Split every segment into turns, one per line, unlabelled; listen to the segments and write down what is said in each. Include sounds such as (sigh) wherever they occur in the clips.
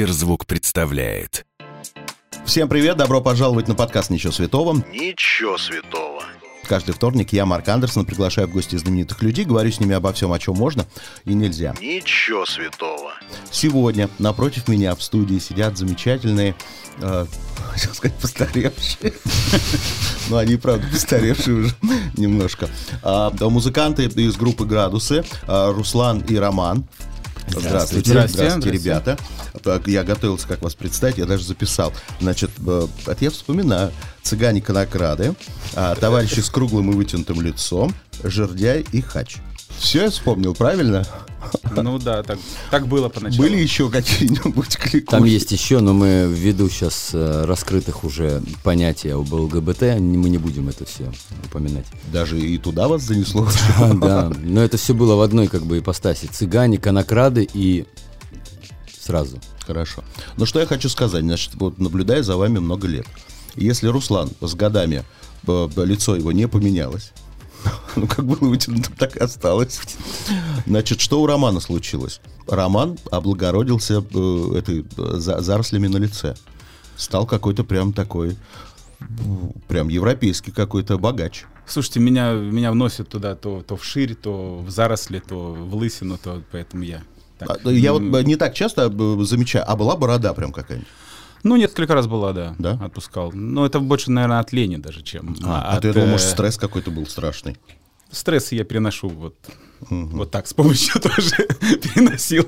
Сберзвук представляет.
Всем привет, добро пожаловать на подкаст «Ничего святого».
Ничего святого.
Каждый вторник я, Марк Андерсон, приглашаю в гости знаменитых людей, говорю с ними обо всем, о чем можно и нельзя.
Ничего святого.
Сегодня напротив меня в студии сидят замечательные, э, хотел сказать, постаревшие. (laughs) Но они, правда, постаревшие уже немножко. А, Музыканты из группы «Градусы» а, Руслан и Роман. Здравствуйте.
Здравствуйте.
ребята. Так, Я готовился, как вас представить, я даже записал. Значит, это я вспоминаю. Цыгане конокрады, а, товарищи с круглым и вытянутым лицом, жердяй и хач. Все я вспомнил, правильно?
Ну да, так, так было поначалу.
Были еще какие-нибудь кликухи?
Там есть еще, но мы ввиду сейчас э, раскрытых уже понятий об ЛГБТ, мы не будем это все упоминать.
Даже и туда вас занесло? (laughs)
Да, но это все было в одной как бы ипостаси. Цыгане, конокрады и сразу.
Хорошо. Ну что я хочу сказать, значит, вот наблюдая за вами много лет. Если Руслан с годами э, лицо его не поменялось, (laughs) ну как было вытянуто, так и осталось. Значит, что у Романа случилось? Роман облагородился э, этой э, за- зарослями на лице. Стал какой-то прям такой, прям европейский какой-то богач.
Слушайте, меня, меня вносят туда то, то вширь, то в заросли, то в лысину, то поэтому я... так.
А, Я вот не так часто э, замечаю, а была борода прям какая-нибудь.
Ну, несколько раз была, да,
Да?
отпускал. Но это больше, наверное, от лени даже, чем
А,
от,
то я думал,
э,
может, стресс какой-то был страшный.
стресс я переношу вот, вот так, с помощью (laughs) тоже переносил.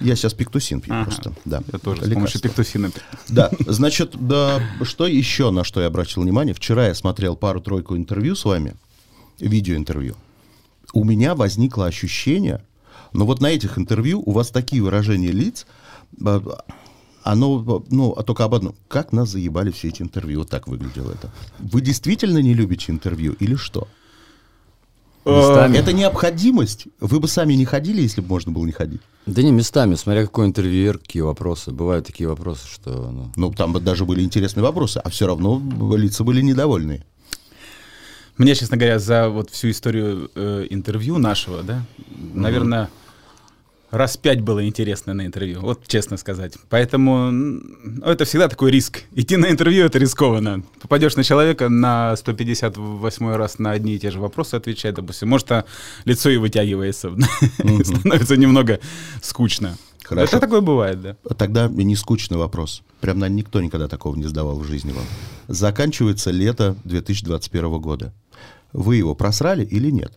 Я сейчас пиктусин пью
Ага.
просто. Да.
Я тоже с
Лекарство.
помощью пектусина.
Да, (laughs) значит, да, что еще, на что я обратил внимание? Вчера я смотрел пару-тройку интервью с вами, видеоинтервью. У меня возникло ощущение, но вот на этих интервью у вас такие выражения лиц, а, оно, ну, а только об одном. Как нас заебали все эти интервью? Вот так выглядело это. Вы действительно не любите интервью или что?
Местами.
Это необходимость. Вы бы сами не ходили, если бы можно было не ходить.
Да не местами, смотря какой интервьюер, какие вопросы. Бывают такие вопросы, что... ну,
Ну, там бы даже были интересные вопросы, а все равно лица были недовольные.
Мне, честно говоря, за вот всю историю э, интервью нашего, да, наверное, раз пять было интересно на интервью, вот честно сказать. Поэтому ну, это всегда такой риск. Идти на интервью это рискованно. Попадешь на человека на 158 раз на одни и те же вопросы отвечать, допустим, может, а лицо и вытягивается, (laughs) становится немного скучно.
Хорошо.
Это такое бывает, да.
Тогда не скучный вопрос. Прям, наверное, никто никогда такого не задавал в жизни вам. Заканчивается лето 2021 года. Вы его просрали или нет?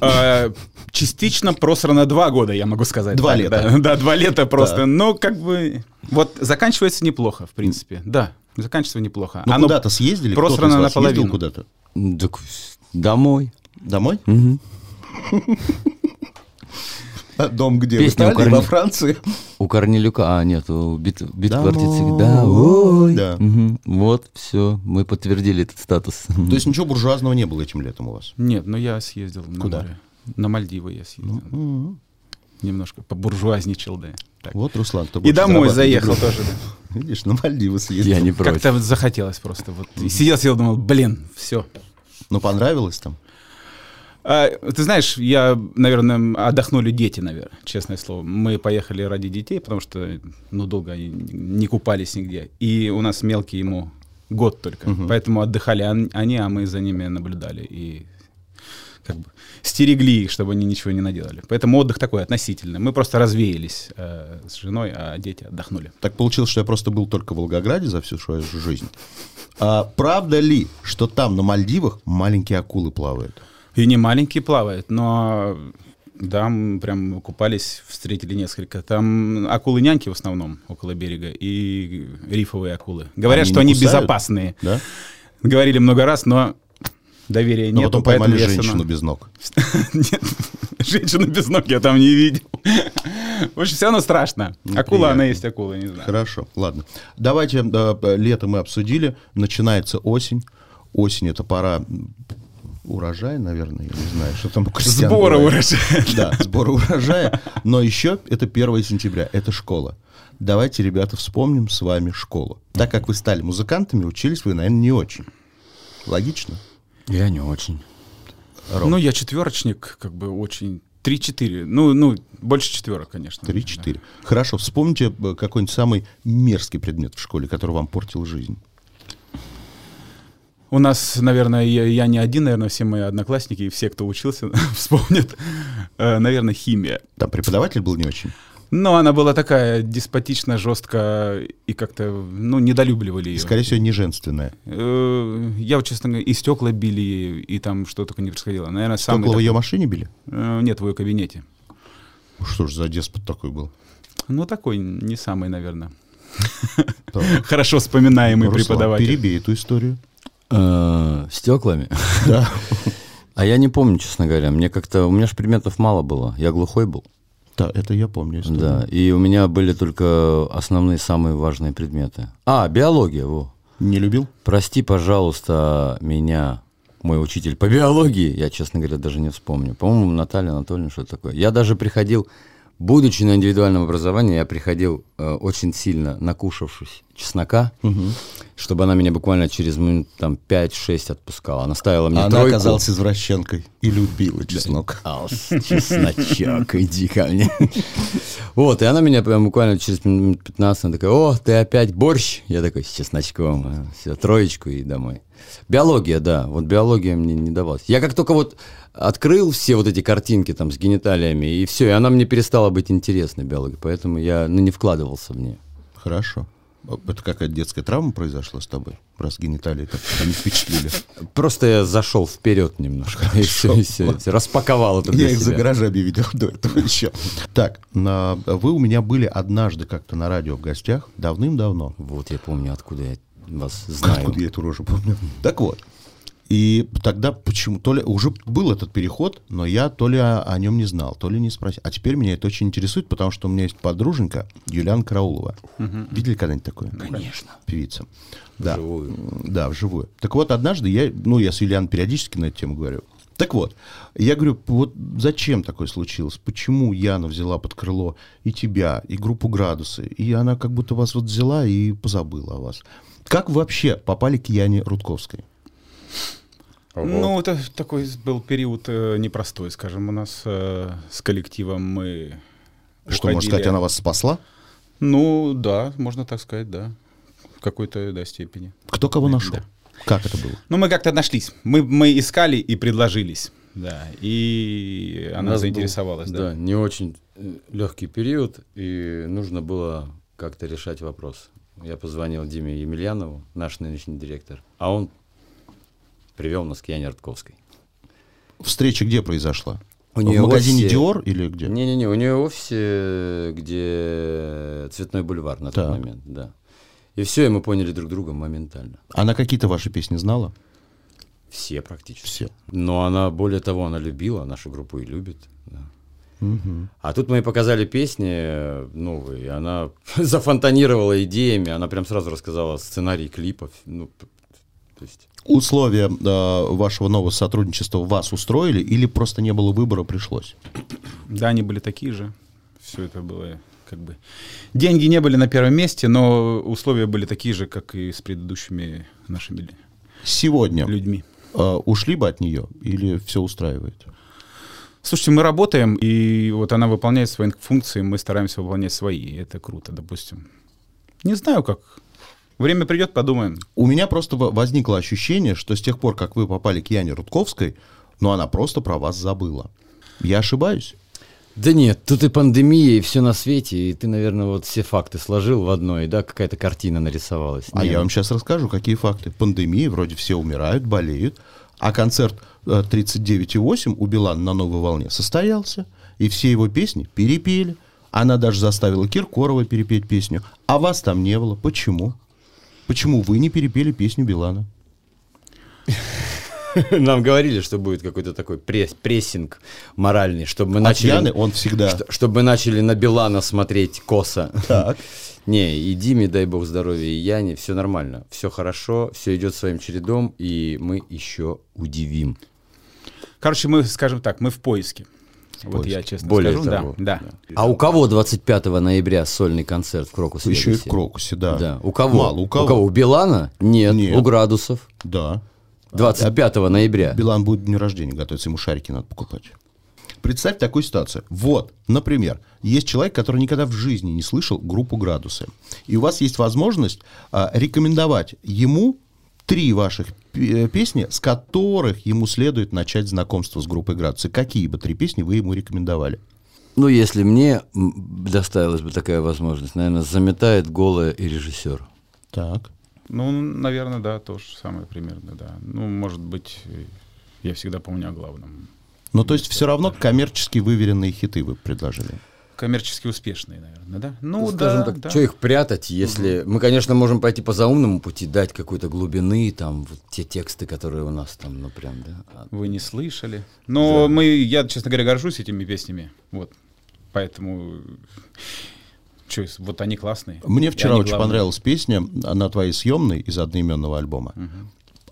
А, Частично просрано два года, я могу сказать.
Два
так,
лета.
Да, (laughs) да, два лета просто.
Да.
Но как бы... Вот заканчивается неплохо, в принципе. Да, заканчивается неплохо.
Ну, куда-то съездили?
Просрано наполовину.
куда-то?
домой.
Домой?
Мгм. (laughs)
Дом где?
Песня
в
у
Италии,
Корни-
во Франции?
У Корнелюка, а нет, у бит, бит
Домой.
квартицы. Да, ой.
Да.
Мгм. Вот, все, мы подтвердили этот статус.
То есть ничего буржуазного не было этим летом у вас?
Нет, но я съездил на
Куда?
море. На Мальдивы я съездил.
Мгм.
Немножко побуржуазничал, да. Так.
Вот, Руслан, кто
И домой заехал тоже, да. (laughs)
Видишь, на Мальдивы съездил.
Я не против.
Как-то захотелось просто. Вот. И сидел, сидел, думал, блин, все.
Ну, понравилось там?
А, ты знаешь, я, наверное, отдохнули дети, наверное, честное слово. Мы поехали ради детей, потому что, ну, долго они не купались нигде. И у нас мелкий ему год только. Поэтому отдыхали он- они, а мы за ними наблюдали. И как бы стерегли их, чтобы они ничего не наделали. Поэтому отдых такой относительный. Мы просто развеялись э, с женой, а дети отдохнули.
Так получилось, что я просто был только в Волгограде за всю свою жизнь. А правда ли, что там на Мальдивах маленькие акулы плавают?
И не маленькие плавают, но да, мы прям купались, встретили несколько. Там акулы-няньки в основном около берега и рифовые акулы. Говорят,
Они
что они
кусают?
безопасные.
Да?
Говорили много раз, но доверия
Но
нет.
потом поймали женщину без ног. (laughs)
Нет, женщину без ног я там не видел. (laughs) В общем, все равно страшно. Акула,
Неприятно.
она есть акула, не знаю.
Хорошо, ладно. Давайте, да, лето мы обсудили, начинается осень. Осень это пора урожая, наверное, я не знаю, что там у крестьян
Сбора
бывает.
урожая.
Да, сбора урожая. Но еще это 1 сентября, это школа. Давайте, ребята, вспомним с вами школу. Так как вы стали музыкантами, учились вы, наверное, не очень. Логично?
Я не очень.
Ром?
Ну, я четверочник, как бы очень Три-четыре. Ну, ну, больше четверок, конечно.
Три-четыре. Хорошо, вспомните э, какой-нибудь самый мерзкий предмет в школе, который вам портил жизнь.
У нас, наверное, я, я не один, наверное, все мои одноклассники и все, кто учился, (laughs) вспомнят, э, наверное, химия.
Там преподаватель был не очень.
Но она была такая деспотично, жестко и как-то, ну, недолюбливали ее.
скорее всего, неженственное.
Э, Я вот, честно говоря, и стекла били, и там что только не происходило. Наверное, самый...
Стекла в
такой-
ее машине били?
Э, Нет, в ее кабинете.
Что ж за деспот такой был?
Ну, такой не самый, наверное, (laughs) хорошо вспоминаемый преподаватель.
перебей эту историю.
Э, Стеклами?
Да.
А я не помню, честно говоря. Мне как-то... У меня же предметов мало было. Я глухой был.
Да, это я помню. историю.
Да. И у меня были только основные, самые важные предметы. А, биология, во.
Не любил?
Прости, пожалуйста, меня, мой учитель по биологии, я, честно говоря, даже не вспомню. По-моему, Наталья Анатольевна, что такое. Я даже приходил, будучи на индивидуальном образовании, я приходил э, очень сильно накушавшись чеснока, чтобы она меня буквально через минут там 5-6 отпускала. Она ставила мне
Она
тройку.
оказалась извращенкой и любила чеснок.
Ас, чесночок, иди ко мне. Вот, и она меня прям буквально через минут 15, она такая, о, ты опять борщ? Я такой, с чесночком, все, троечку и домой. Биология, да, вот биология мне не давалась. Я как только вот открыл все вот эти картинки там с гениталиями, и все, и она мне перестала быть интересной, биология, поэтому я ну, не вкладывался в нее.
Хорошо. Это какая-то детская травма произошла с тобой? Раз гениталии так не впечатлили.
Просто я зашел вперед немножко, и все, и все, распаковал это
Я их за гаражами видел (laughs) до этого еще. Так, на- вы у меня были однажды как-то на радио в гостях, давным-давно.
Вот я помню, откуда я вас знаю.
Откуда я эту рожу помню? Так вот. И тогда почему то ли уже был этот переход, но я то ли о, о нем не знал, то ли не спросил. А теперь меня это очень интересует, потому что у меня есть подруженька Юлиана Караулова. Видели когда-нибудь такое?
Конечно.
Певица. Да.
Вживую.
Да, вживую. Так вот, однажды я, ну, я с Юлианой периодически на эту тему говорю. Так вот, я говорю, вот зачем такое случилось? Почему Яна взяла под крыло и тебя, и группу «Градусы», и она как будто вас вот взяла и позабыла о вас? Как вы вообще попали к Яне Рудковской?
Ну, это такой был период э, непростой, скажем, у нас э, с коллективом мы
Что, можно
уходили-
сказать, она вас спасла?
Ну, да, можно так сказать, да. В какой-то, да, степени.
Кто кого нашел?
Да.
Как это было?
Ну, мы как-то нашлись. Мы, мы искали и предложились. Да, и она
нас
заинтересовалась,
был,
да.
не очень легкий период, и нужно было как-то решать вопрос. Я позвонил Диме Емельянову, наш нынешний директор, а он привел нас к Яне Рудковской.
Встреча где произошла?
У
в
неё
магазине
офисе-
Диор или где?
Не-не-не, у нее в офисе, где Цветной бульвар на тот
Так.
момент, да. И все, и мы поняли друг друга моментально.
Она какие-то ваши песни знала?
Все практически.
Все.
Но она, более того, она любила нашу группу и любит. да. А тут мы ей показали песни э, новые, и она (laughs) зафонтанировала идеями, она прям сразу рассказала сценарий клипов. Ну, то есть,
Условия э, вашего нового сотрудничества вас устроили или просто не было выбора, пришлось?
Да, они были такие же. Все это было как бы... Деньги не были на первом месте, но условия были такие же, как и с предыдущими нашими
Сегодня
людьми.
э, ушли бы от нее или все устраивает?
Слушайте, мы работаем, и вот она выполняет свои функции, мы стараемся выполнять свои. и Это круто, допустим. Не знаю, как. Время придет, подумаем.
У меня просто во- возникло ощущение, что с тех пор, как вы попали к Яне Рудковской, ну она просто про вас забыла. Я ошибаюсь?
Да нет, тут и пандемия, и все на свете, и ты, наверное, вот все факты сложил в одно, и да, какая-то картина нарисовалась.
А я
ну,
вам сейчас расскажу, какие факты. Пандемия, вроде все умирают, болеют, а концерт э, 39,8 у Билана на новой волне состоялся, и все его песни перепели. Она даже заставила Киркорова перепеть песню. А вас там не было. Почему? Почему вы не перепели песню Билана? (laughs)
Нам говорили, что будет какой-то такой пресс- прессинг моральный, чтобы мы начали...
Яны он всегда...
Что- чтобы мы начали на Билана смотреть косо.
Так. (laughs)
Не, и Диме, дай бог здоровья, и Яне, все нормально, все хорошо, все идет своим чередом, и мы еще удивим.
Короче, мы, скажем так, мы в поиске. Вот
поиске.
я честно
Более
скажу.
того.
Да, да.
А у кого 25 ноября сольный концерт в Крокусе?
Еще и в Крокусе, да.
Да. У кого?
Мало, у кого?
У Билана? Нет.
Нет.
У Градусов.
Да.
25 ноября.
Билан будет к дню рождения готовиться, ему шарики надо покупать. представь такую ситуацию. Вот, например, есть человек, который никогда в жизни не слышал группу «Градусы». И у вас есть возможность а, рекомендовать ему три ваших песни, с которых ему следует начать знакомство с группой «Градусы». Какие бы три песни вы ему рекомендовали?
Ну, если мне доставилась бы такая возможность, наверное, заметает голая и режиссер.
Так.
Ну, наверное, да, то же самое примерно, да. Ну, может быть, э, я всегда помню о главном.
Ну, то есть все равно коммерчески выверенные хиты вы предложили.
Коммерчески успешные, наверное, да? Ну,
Скажем
да,
так,
да.
что их прятать, если... Мы, конечно, можем пойти по заумному пути, дать какой-то глубины, там, вот те тексты, которые у нас там, ну, прям, да. А
Вы не слышали. Но мы, я, честно говоря, горжусь этими песнями. Вот. Поэтому... Че, вот они классные.
Мне вчера очень
главные.
понравилась песня на твоей съемной из одноименного альбома.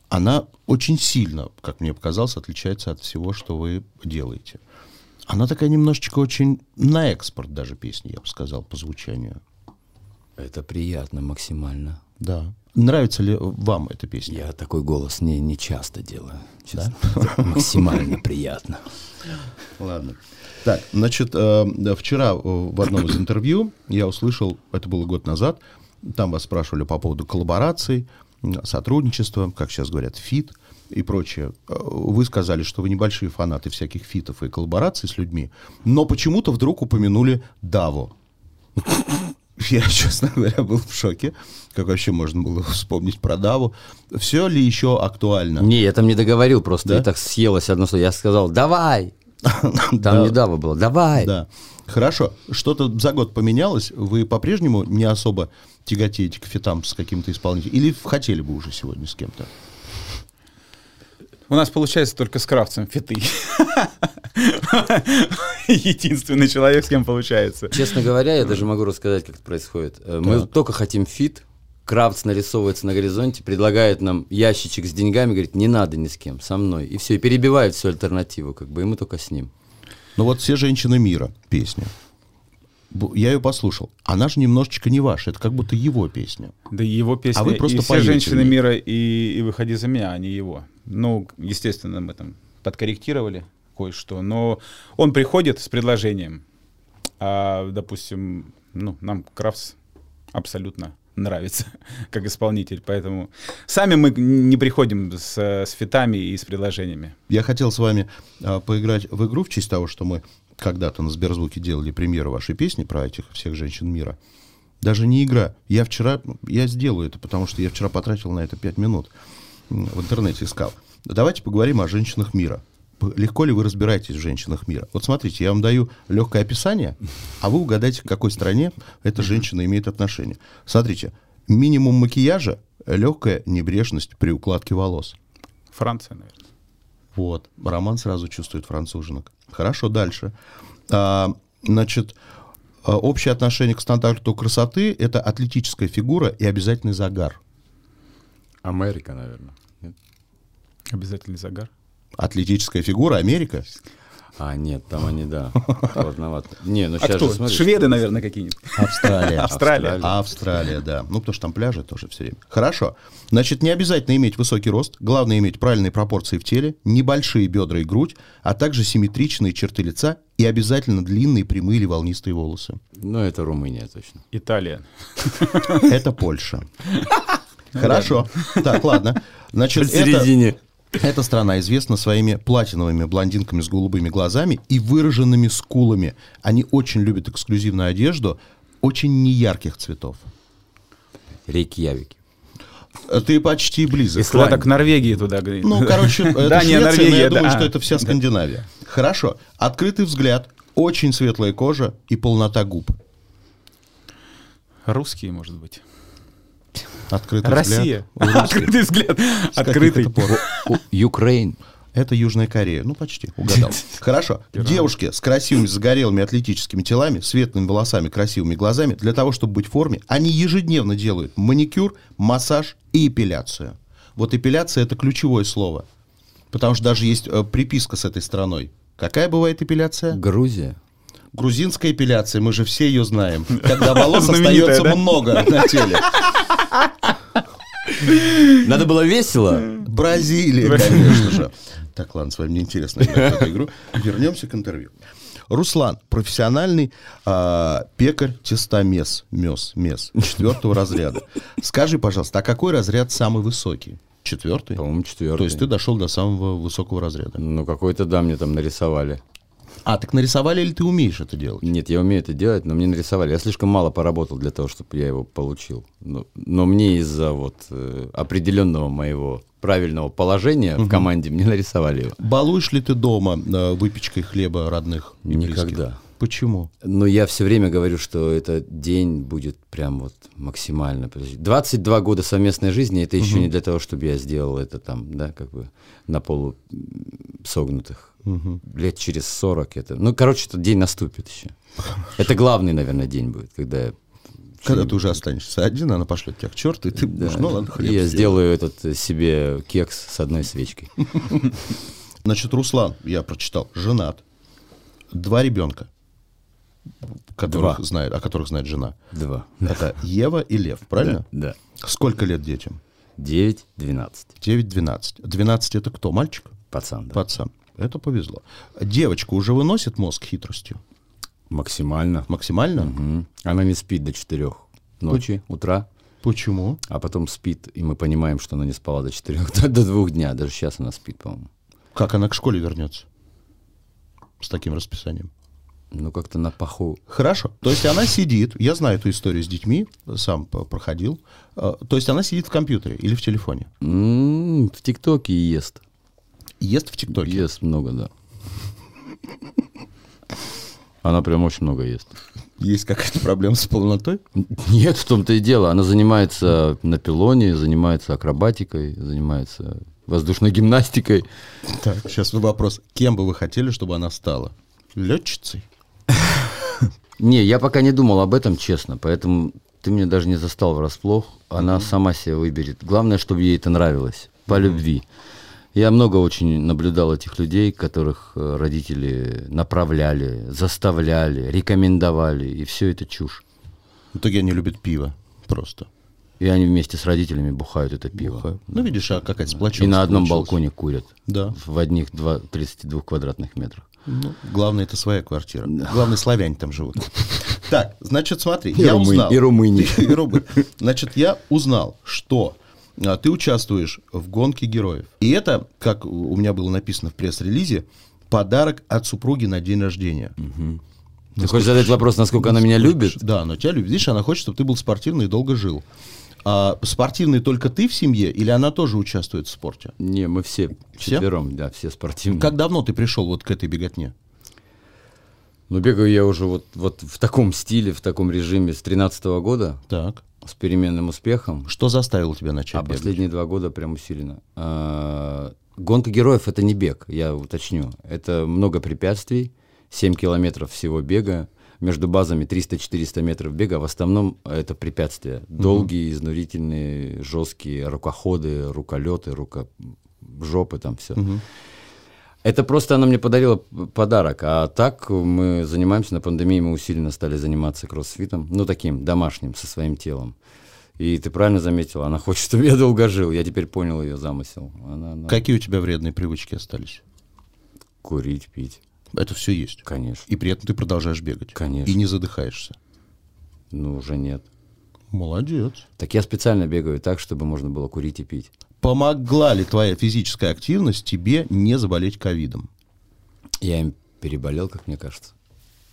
Она очень сильно, как мне показалось, отличается от всего, что вы делаете. Она такая немножечко очень на экспорт даже песня, я бы сказал, по звучанию.
Это приятно максимально.
Да. Нравится ли вам эта песня?
Я такой голос не, не часто делаю. честно. (laughs) Максимально приятно.
Ладно. Так, значит, э, да, вчера э, в одном из интервью я услышал, это было год назад, там вас спрашивали по поводу коллабораций, сотрудничества, как сейчас говорят, фит и прочее. Э, Вы сказали, что вы небольшие фанаты всяких фитов и коллабораций с людьми, но почему-то вдруг упомянули Даву. (laughs) Я, честно говоря, был в шоке. Как вообще можно было вспомнить про Даву? Все ли еще актуально?
Не, я там не договорил просто,
Да?
и так съелось одно слово. Я сказал, давай! (laughs) Там не дава было, давай!
Да. Хорошо. Что-то за год поменялось? Вы по-прежнему не особо тяготеете к фитам с каким-то исполнителем? Или хотели бы уже сегодня с кем-то?
У нас получается только с Кравцем feat ы. (laughs) Единственный человек, с кем получается.
Честно говоря, я даже могу рассказать, как это происходит. Э, Мы
Так.
только хотим feat, Кравц нарисовывается на горизонте, предлагает нам ящичек с деньгами, говорит, не надо ни с кем, со мной. И все, и перебивает всю альтернативу, как бы, и мы только с ним.
Ну вот «Все женщины мира» песня. Я ее послушал. Она же немножечко не ваша. Это как будто его песня.
Да его песня,
А вы просто
и все женщины мира, и, и «Выходи за меня», а не его. Ну, естественно, мы там подкорректировали кое-что, но он приходит с предложением, а, допустим, ну, нам Кравц абсолютно нравится (laughs) как исполнитель, поэтому сами мы не приходим с, с фитами и с предложениями.
Я хотел с вами а, поиграть в игру в честь того, что мы когда-то на Сберзвуке делали премьеру вашей песни про этих всех женщин мира. Даже не игра. Я вчера, я сделаю это, потому что я вчера потратил на это 5 минут. В интернете искал. Давайте поговорим о женщинах мира. Легко ли вы разбираетесь в женщинах мира? Вот смотрите, я вам даю легкое описание, а вы угадайте, к какой стране эта женщина имеет отношение. Смотрите, минимум макияжа, легкая небрежность при укладке волос.
Франция, наверное.
Вот. Роман сразу чувствует француженок. Хорошо, дальше. А, значит, а, общее отношение к стандарту красоты – это атлетическая фигура и обязательный загар.
Америка, наверное.
Обязательный загар.
Атлетическая фигура – Америка?
А, нет, там они, да, сложновато. Не, ну
А
сейчас
кто?
же смотри.
Шведы, наверное, какие-нибудь.
Австралия.
Австралия.
Австралия, да. Ну, потому что там пляжи тоже все время. Хорошо. Значит, не обязательно иметь высокий рост. Главное иметь правильные пропорции в теле, небольшие бедра и грудь, а также симметричные черты лица и обязательно длинные, прямые или волнистые волосы.
Ну, это Румыния точно.
Италия.
Это Польша. (laughs) Хорошо. Так, ладно. Значит, это. Эта страна известна своими платиновыми блондинками с голубыми глазами и выраженными скулами. Они очень любят эксклюзивную одежду очень неярких цветов.
Рейкьявик.
Э, Ты почти близок.
Куда-то к Норвегии туда, говорит.
Ну, короче, (laughs) это
Дания,
Швеция,
Норвегия,
я думаю, что это вся Скандинавия. Хорошо. Открытый взгляд, очень светлая кожа и полнота губ.
Русские, может быть.
Открытый
Россия.
взгляд.
Открытый взгляд. Открытый.
это пор?
Украин.
Это Южная Корея. Ну, почти, угадал. (laughs) Хорошо. Девушки с красивыми, загорелыми, атлетическими телами, светлыми волосами, красивыми глазами, для того, чтобы быть в форме, они ежедневно делают маникюр, массаж и эпиляцию. Вот эпиляция – это ключевое слово. Потому что даже есть э, приписка с этой страной. Какая бывает эпиляция?
Грузия.
Грузинская эпиляция, мы же все ее знаем. (laughs) Когда волос остается
да?
много (laughs) на теле.
Надо было весело.
Бразилия, (laughs) конечно же. Так, ладно, с вами неинтересно играть в эту игру. Вернемся к интервью. Руслан, профессиональный а, пекарь тестомес, мес, мес, четвертого разряда. Скажи, пожалуйста, а какой разряд самый высокий? Четвертый?
По-моему, четвертый.
То есть ты дошел до самого высокого разряда.
Ну, какой-то, да, мне там нарисовали.
А, так нарисовали или ты умеешь это делать?
Нет, я умею это делать, но мне нарисовали. Я слишком мало поработал для того, чтобы я его получил. Но, но мне из-за вот э, определенного моего правильного положения в команде мне нарисовали его.
Балуешь ли ты дома э, выпечкой хлеба родных и близких? Почему?
Но я все время говорю, что этот день будет прям вот максимально. Подожди, 22 года совместной жизни, это еще не для того, чтобы я сделал это там, да, как бы на полу согнутых. Лет через 40 это. Ну, короче, этот день наступит еще. Это главный, наверное, день будет, когда я
Когда ты уже останешься один, она пошлет тебя к черту, и ты будешь, ну ладно, хлеб
я
сделаю».
сделаю этот э, себе кекс с одной свечкой. (laughs)
Значит, Руслан, я прочитал, женат, два ребенка, которых
Два.
знает, о которых знает жена.
Два.
Это Ева и Лев, правильно?
Да.
Сколько лет детям?
9, 12.
9-12. 12 это кто, мальчик?
Пацан, да.
Пацан. Это повезло. Девочка уже выносит мозг хитростью?
Максимально.
Максимально?
Мгм. Она не спит до 4 ночи, утра,
Почему?
а потом спит, и мы понимаем, что она не спала до 4, (laughs) до, до 2 дня. Даже сейчас она спит, по-моему.
Как она к школе вернется? С таким расписанием.
Ну, как-то на паху.
Хорошо. То есть она сидит, я знаю эту историю с детьми, сам проходил. Э, То есть она сидит в компьютере или в телефоне.
М, В ТикТоке ест.
Ест в ТикТоке.
Ест много, да. Она прям очень много ест.
Есть какая-то проблема с полнотой?
Нет, в том-то и дело. Она занимается на пилоне, занимается акробатикой, занимается воздушной гимнастикой.
Так, сейчас вопрос. Кем бы вы хотели, чтобы она стала? Летчицей? (laughs)
Не, я пока не думал об этом, честно, поэтому ты меня даже не застал врасплох. Она сама себе выберет. Главное, чтобы ей это нравилось, по любви. Я много очень наблюдал этих людей, которых э, родители направляли, заставляли, рекомендовали, и все это чушь.
В итоге они любят пиво. Просто.
И они вместе с родителями бухают это пиво.
Ну, видишь, а какая-то
И
сплоченность
на одном
получилась.
балконе курят.
Да.
В одних два- 32 квадратных метрах.
Ну, главное, это своя квартира. Главное, славяне там живут. (laughs) Так, значит, смотри, я
румы-
узнал.
и румыни. (laughs)
И румы. Значит, я узнал, что а, ты участвуешь в гонке героев. И это, как у меня было написано в пресс-релизе, подарок от супруги на день рождения.
Ты хочешь задать вопрос, насколько она меня любит?
Да, но тебя любит. Видишь, она хочет, чтобы ты был спортивный и долго жил. А спортивный только ты в семье или она тоже участвует в спорте?
Не, мы все
Все?
четвером, да, все спортивные.
Как давно ты пришел вот к этой беготне?
Ну, бегаю я уже вот, вот в таком стиле, в таком режиме с 13 года,
Так.
с переменным успехом.
Что заставило тебя начать
А
бегать?
последние два года прям усиленно. А, Гонка героев это не бег, я уточню. Это много препятствий, 7 километров всего бега. Между базами 300-400 метров бега. В основном это препятствия. Долгие, изнурительные, жесткие рукоходы, руколеты, рука... жопы там все. Это просто она мне подарила подарок. А так мы занимаемся на пандемии, мы усиленно стали заниматься кроссфитом, ну таким домашним, со своим телом. И ты правильно заметила, она хочет, чтобы я долго жил. Я теперь понял ее замысел. Она, она-
Какие у тебя вредные привычки остались?
Курить, пить.
Это все есть.
Конечно.
И при этом ты продолжаешь бегать.
Конечно.
И не задыхаешься.
Ну, уже нет.
Молодец.
Так я специально бегаю так, чтобы можно было курить и пить.
Помогла ли твоя физическая активность тебе не заболеть ковидом?
Я им переболел, как мне кажется.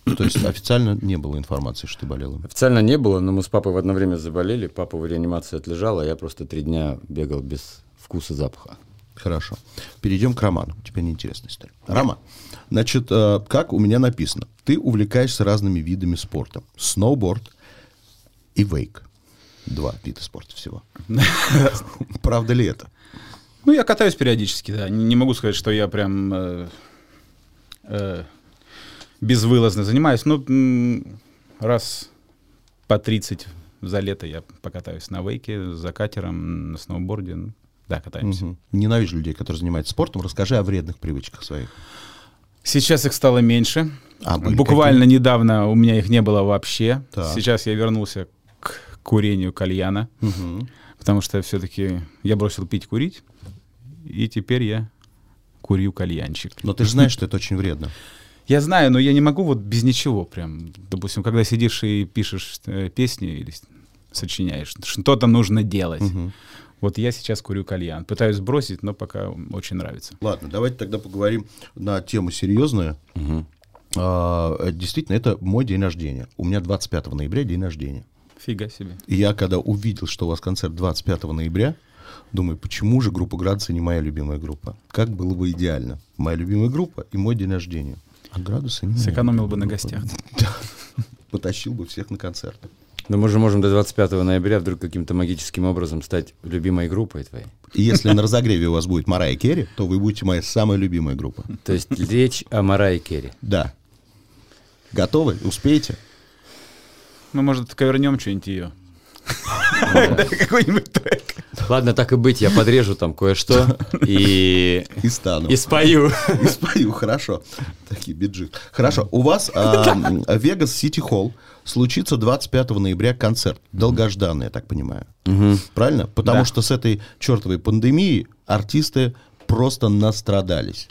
То есть официально не было информации, что ты болел.
Официально не было, но мы с папой в одно время заболели. Папа в реанимации отлежал, а я просто три дня бегал без вкуса запаха.
Хорошо. Перейдем к роману. Тебе неинтересная история. Роман. Значит, э, как у меня написано, ты увлекаешься разными видами спорта. Сноуборд и вейк. Два вида спорта всего. (laughs) Правда ли это?
Ну, я катаюсь периодически, да. Не, могу сказать, что я прям э, э, безвылазно занимаюсь. Ну, раз по 30 за лето я покатаюсь на вейке, за катером, на сноуборде. Да, катаемся.
Мгм. Ненавижу людей, которые занимаются спортом. Расскажи о вредных привычках своих.
Сейчас их стало меньше.
А
Буквально недавно у меня их не было вообще.
Так.
Сейчас я вернулся к курению кальяна, потому что все-таки я бросил пить курить, и теперь я курю кальянчик.
Но ты же знаешь, что это очень вредно. (laughs)
Я знаю, но я не могу вот без ничего прям. Допустим, когда сидишь и пишешь э, песни или сочиняешь, что-то нужно делать. Вот я сейчас курю кальян. Пытаюсь сбросить, но пока очень нравится.
Ладно, давайте тогда поговорим на тему серьезную. А, э, действительно, это мой день рождения. У меня 25 ноября день рождения.
Фига себе.
И я когда увидел, что у вас концерт 25 ноября, думаю, почему же группа Градусы не моя любимая группа? Как было бы идеально? Моя любимая группа и мой день рождения. А Градусы не моя
Сэкономил бы на
любимая
гостях. (laughs)
группа. Потащил бы всех на концерты.
Но мы же можем до 25 ноября вдруг каким-то магическим образом стать любимой группой твоей.
И если на разогреве у вас будет Марая Керри, то вы будете моя самая любимая группа.
То есть речь о Марае Керри.
Да. Готовы? Успеете?
Мы, может, ковернем что-нибудь ее. (laughs) Какой-нибудь трек.
Ладно, так и быть, я подрежу там кое-что и...
И стану.
И спою.
И спою, хорошо. Такие биджи. Хорошо, у вас (laughs) Vegas City Hall случится 25 ноября концерт. Долгожданный, я так понимаю. Правильно? Потому
Да.
что с этой чертовой пандемией артисты просто настрадались.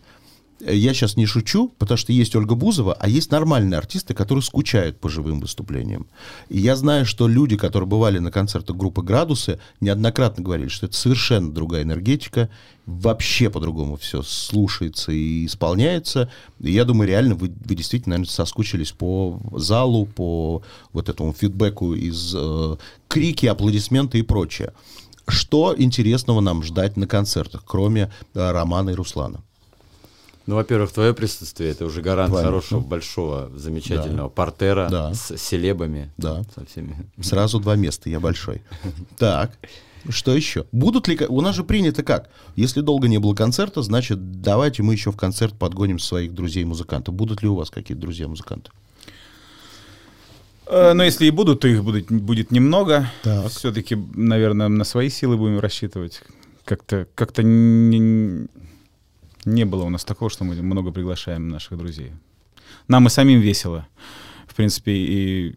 Я сейчас не шучу, потому что есть Ольга Бузова, а есть нормальные артисты, которые скучают по живым выступлениям. И я знаю, что люди, которые бывали на концертах группы «Градусы», неоднократно говорили, что это совершенно другая энергетика, вообще по-другому все слушается и исполняется. И я думаю, реально вы, вы действительно, наверное, соскучились по залу, по вот этому фидбэку из э, крики, аплодисменты и прочее. Что интересного нам ждать на концертах, кроме э, Романа и Руслана?
Ну, во-первых, твое присутствие это уже гарант
Твое.
хорошего, большого, замечательного портера
Да.
с селебами.
Да.
Со всеми.
Сразу два места, я большой. Так, что еще? Будут ли... У нас же принято как? Если долго не было концерта, значит, давайте мы еще в концерт подгоним своих друзей-музыкантов. Будут ли у вас какие-то друзья-музыканты?
Э, Но если и будут, то их будет, будет немного.
Так.
Все-таки, наверное, на свои силы будем рассчитывать. Как-то как не, не было у нас такого, что мы много приглашаем наших друзей. Нам и самим весело. В принципе, и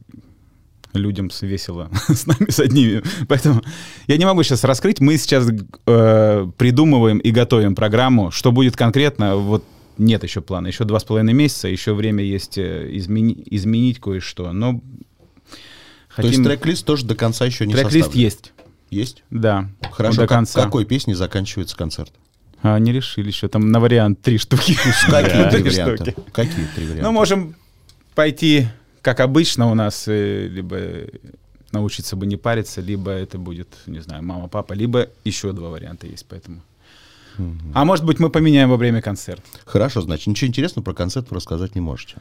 людям весело (laughs) с нами, с одними. Поэтому я не могу сейчас раскрыть. Мы сейчас э, придумываем и готовим программу. Что будет конкретно, вот нет еще плана. Еще два с половиной месяца, еще время есть э, измени- изменить кое-что. Но
То есть
хотим...
трек-лист тоже до конца еще не
Трек-лист
составлен?
есть,
Есть?
да.
Хорошо,
до
как-
конца.
какой песней заканчивается концерт?
А, не решили еще. Там на вариант три штуки. (laughs)
Какие три варианта?
штуки.
Какие три варианта?
Ну, можем пойти, как обычно у нас, э, либо научиться бы не париться, либо это будет, не знаю, мама, папа, либо еще два варианта есть, поэтому. А может быть, мы поменяем во время концерта?
Хорошо, значит, ничего интересного про концерт вы рассказать не можете.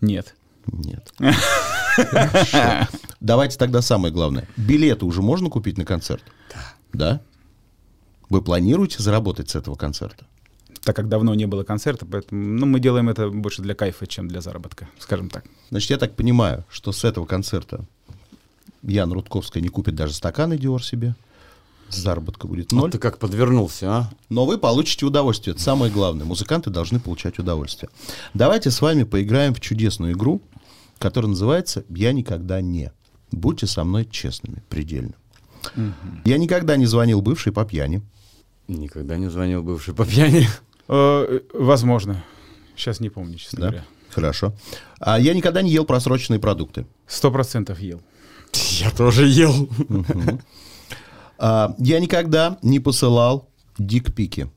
Нет.
Нет. (laughs) Давайте тогда самое главное. Билеты уже можно купить на концерт? Да. Да? Вы планируете заработать с этого концерта?
Так как давно не было концерта, поэтому ну, мы делаем это больше для кайфа, чем для заработка, скажем так.
Значит, я так понимаю, что с этого концерта Яна Рудковская не купит даже стаканы Dior себе. Заработка будет
Вот
ноль.
ты как подвернулся, а?
Но вы получите удовольствие. Это самое главное. Музыканты должны получать удовольствие. Давайте с вами поиграем в чудесную игру, которая называется «Я никогда не». Будьте со мной честными, предельно. Я никогда не звонил бывшей по пьяни.
Никогда не звонил бывший по пьяни. (laughs)
Э, возможно. Сейчас не помню, честно
Да?
говоря.
Хорошо. А я никогда не ел просроченные продукты.
Сто процентов ел. (laughs)
Я тоже ел.
А, я никогда не посылал дикпики.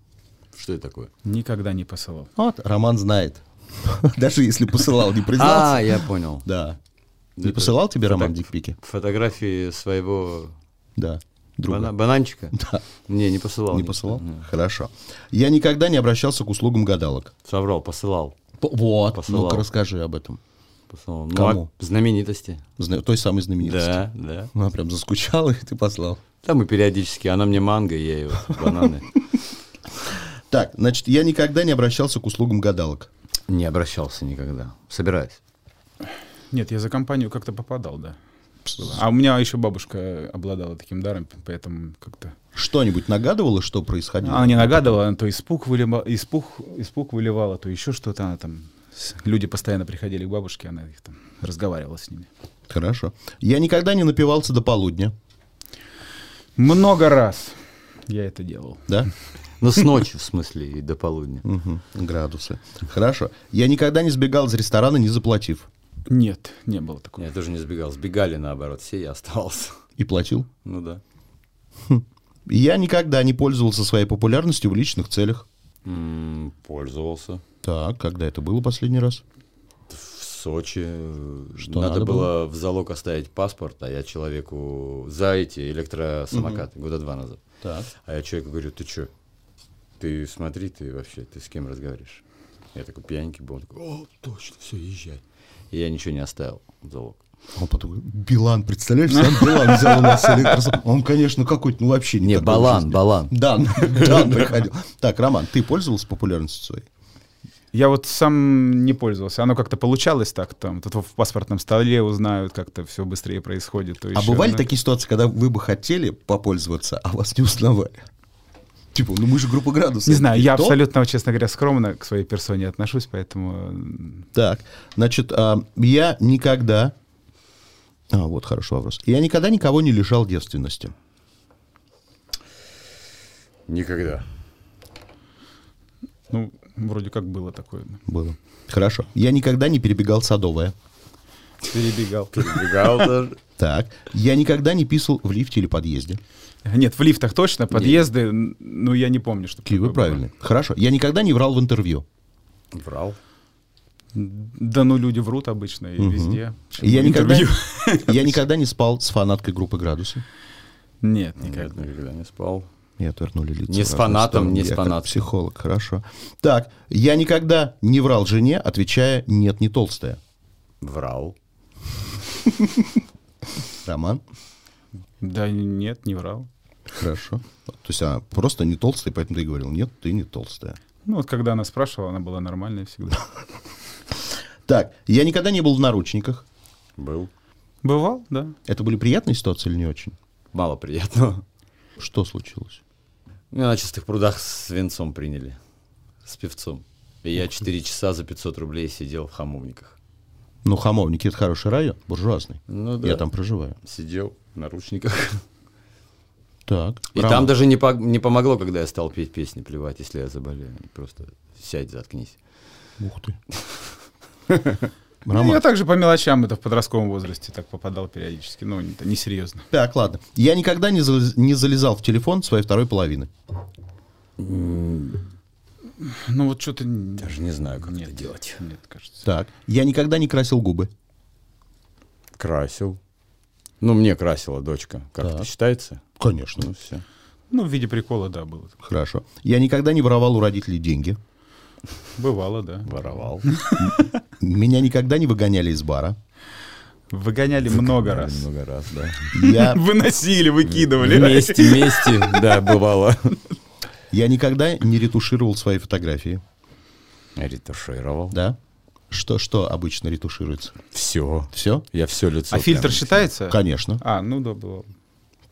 Что это такое?
Никогда не посылал.
Вот, Роман знает. (laughs) Даже если посылал, не признался.
А, я понял.
Да. Не посылал тебе Роман дикпики?
Фотографии своего
Да. Друга.
бана- бананчика? (laughs)
Да.
Не, не посылал.
Не
никто.
посылал?
Мгм.
Хорошо. Я никогда не обращался к услугам гадалок.
Соврал, посылал.
Вот.
Посылал.
Ну-ка расскажи об этом.
посылал. Ну,
Кому?
а знаменитости.
Зна- Той самой знаменитости.
Да, да.
Она прям заскучала, (laughs) и ты послал.
Там и периодически. Она мне манго, я ей вот бананы. (laughs)
Так, значит, я никогда не обращался к услугам гадалок.
Не обращался никогда. Собираюсь.
Нет, я за компанию как-то попадал, да. Было. А у меня еще бабушка обладала таким даром, поэтому как-то...
Что-нибудь нагадывало, что происходило?
Она не нагадывала, она то испуг, вылива- испуг, испуг выливала, то еще что-то. Она там... Люди постоянно приходили к бабушке, она их там разговаривала с ними.
Хорошо. Я никогда не напивался до полудня.
Много раз. Я это делал.
Да?
Ну, с ночи, в смысле, и до полудня.
Градусы. Хорошо. Я никогда не сбегал из ресторана, не заплатив.
Нет, не было такого.
Я тоже не сбегал. Сбегали, наоборот, все, я оставался.
И платил.
Ну да.
Я никогда не пользовался своей популярностью в личных целях.
М, Пользовался.
Так, когда это было последний раз?
В Сочи.
Что
надо,
надо
было в залог оставить паспорт, а я человеку за эти электросамокаты года два назад.
Так.
А я человеку говорю, ты что? Ты смотри, ты вообще, ты с кем разговариваешь? Я такой пьяненький был, он такой, о, точно, все, езжай. И я ничего не оставил залог.
Он потом Билан, представляешь, сам Билан взял у нас электросам- Он, конечно, какой-то, ну вообще не
Не, Балан,
жизни.
Балан.
Дан, Дан приходил. Так, Роман, ты пользовался популярностью своей?
Я вот сам не пользовался. Оно как-то получалось так, там, тут в паспортном столе узнают, как-то все быстрее происходит.
А
еще,
бывали
ну.
такие ситуации, когда вы бы хотели попользоваться, а вас не узнавали? Типа, ну мы же группа градусов.
Не знаю, я
Кто?
абсолютно, честно говоря, скромно к своей персоне отношусь, поэтому...
Так, значит, а, я никогда... А, вот хороший вопрос. Я никогда никого не лишал девственности.
Никогда.
Ну, вроде как было такое.
Было. Хорошо. Я никогда не перебегал садовое.
Перебегал.
Перебегал тоже.
Так. Я никогда не писал в лифте или подъезде.
Нет, в лифтах точно, подъезды, н- ну, я не помню, что
вы правильные. Хорошо. Я никогда не врал в интервью.
Врал.
Да ну, люди врут обычно и везде.
Я никогда, я никогда не спал с фанаткой группы градусы.
Нет,
Никогда,
никогда.
никогда не спал.
И отвернули лицо.
Не с фанатом, не с фанатом.
психолог, хорошо. Так, я никогда не врал жене, отвечая «нет, не толстая».
Врал.
Роман?
Да нет, не врал.
Хорошо. То есть она просто не толстая, поэтому ты говорил «нет, ты не толстая».
Ну, вот когда она спрашивала, она была нормальная всегда.
Так, я никогда не был в наручниках.
Был.
Бывал, да.
Это были приятные ситуации или не очень?
Мало приятного.
Что случилось?
Меня на чистых прудах с венцом приняли. С певцом. И я 4 часа за 500 рублей сидел в хамовниках.
Ну, Хамовники — это хороший район, буржуазный.
Ну да.
Я там проживаю.
Сидел наручниках.
Так.
И
Роман.
там даже не, по- не помогло, когда я стал петь песни, плевать, если я заболею. Просто сядь, заткнись.
Ух ты.
Ну, (laughs)
Роман.
я также по мелочам это в подростковом возрасте так попадал периодически. Ну, это несерьезно.
Так, ладно. Я никогда не, залез- не залезал в телефон своей второй половины.
Ну, вот что-то...
Даже не знаю, как
Нет,
это делать.
Нет, кажется.
Так. Я никогда не красил губы.
Красил. Ну, мне красила дочка. Как
Так.
это считается?
Конечно.
Ну, все.
Ну, в виде прикола, да, было.
Хорошо. Я никогда не воровал у родителей деньги.
Бывало, да.
Воровал.
Меня никогда не выгоняли из бара.
Выгоняли много раз.
Много раз, да.
Я,
Выносили, выкидывали.
Вместе, вместе, да, бывало.
я никогда не ретушировал свои фотографии.
Ретушировал.
Да? Что, что обычно ретушируется?
Все.
Все?
Я все лицо.
А фильтр считается?
Конечно.
А, ну да, бывало.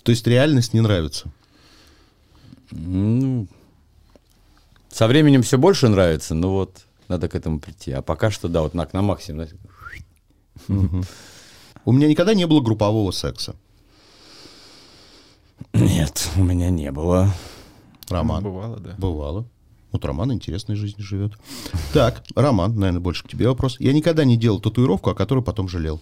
То есть реальность не нравится.
Ну, со временем все больше нравится, но вот надо к этому прийти. А пока что, да, вот на, на максимум.
У меня никогда не было группового секса.
Нет, у меня не было.
Роман.
Ну, бывало, да.
Бывало. Вот Роман интересной жизнью живет. Так, Роман, наверное, больше к тебе вопрос. Я никогда не делал татуировку, о которой потом жалел.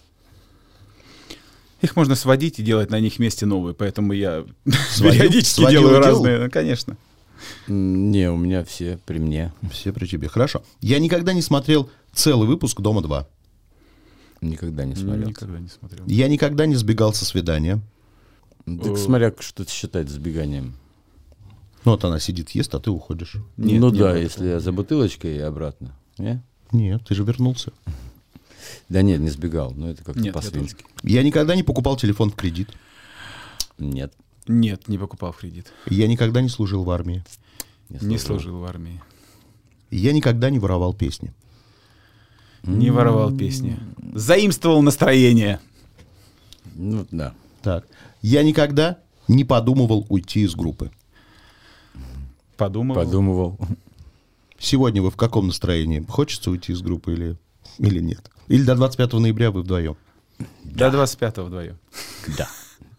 Их можно сводить и делать на них вместе новые, поэтому я
Сводил?
периодически
Сводил
делаю
делал?
разные. Ну, конечно.
Не, у меня все при мне.
Все при тебе. Хорошо. Я никогда не смотрел целый выпуск «Дома-2».
Никогда не смотрел.
Никогда не смотрел.
Я никогда не сбегал со свидания.
Так смотря, что это считать сбеганием.
Ну, вот она сидит, ест, а ты уходишь.
Нет,
ну
не
да, если я за бутылочкой и обратно. Не?
Нет, ты же вернулся.
Да нет, не сбегал. Ну это как-то
Нет, я
по-свински.
Я никогда не покупал телефон в кредит.
Нет,
Нет, не покупал в кредит.
Я никогда не служил в армии.
Не служил в армии.
Я никогда не воровал песни.
Не воровал песни. Заимствовал настроение.
Ну да.
Так. Я никогда не подумывал уйти из группы.
Подумал.
Подумывал.
Сегодня вы в каком настроении? Хочется уйти из группы или, или нет? Или до 25 ноября вы вдвоем?
До 25-го вдвоем.
Да.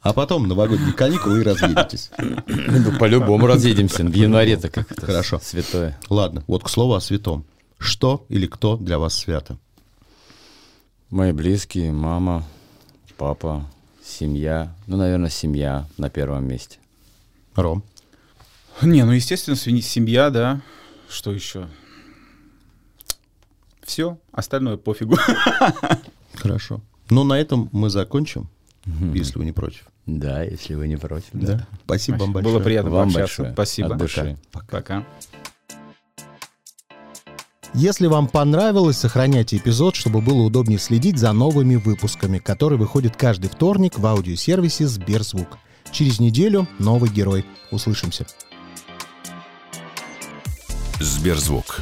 А потом новогодние каникулы и разъедетесь.
Ну, по-любому (laughs) разъедемся. В январе-то как это
Хорошо.
святое.
Ладно, вот к слову о святом. Что или кто для вас свято?
Мои близкие, мама, папа, семья. Ну, наверное, семья на первом месте.
Ром?
Не, ну, естественно, семья, да. Что еще? Все, остальное пофигу. (laughs)
Хорошо. Ну, на этом мы закончим, если вы не против.
Да, если вы не против.
Да. Спасибо вам большое.
Было приятно
Вам
пообщаться.
большое.
Спасибо.
От души.
Пока.
Если вам понравилось, сохраняйте эпизод, чтобы было удобнее следить за новыми выпусками, которые выходят каждый вторник в аудиосервисе Сберзвук. Через неделю новый герой. Услышимся.
Сберзвук.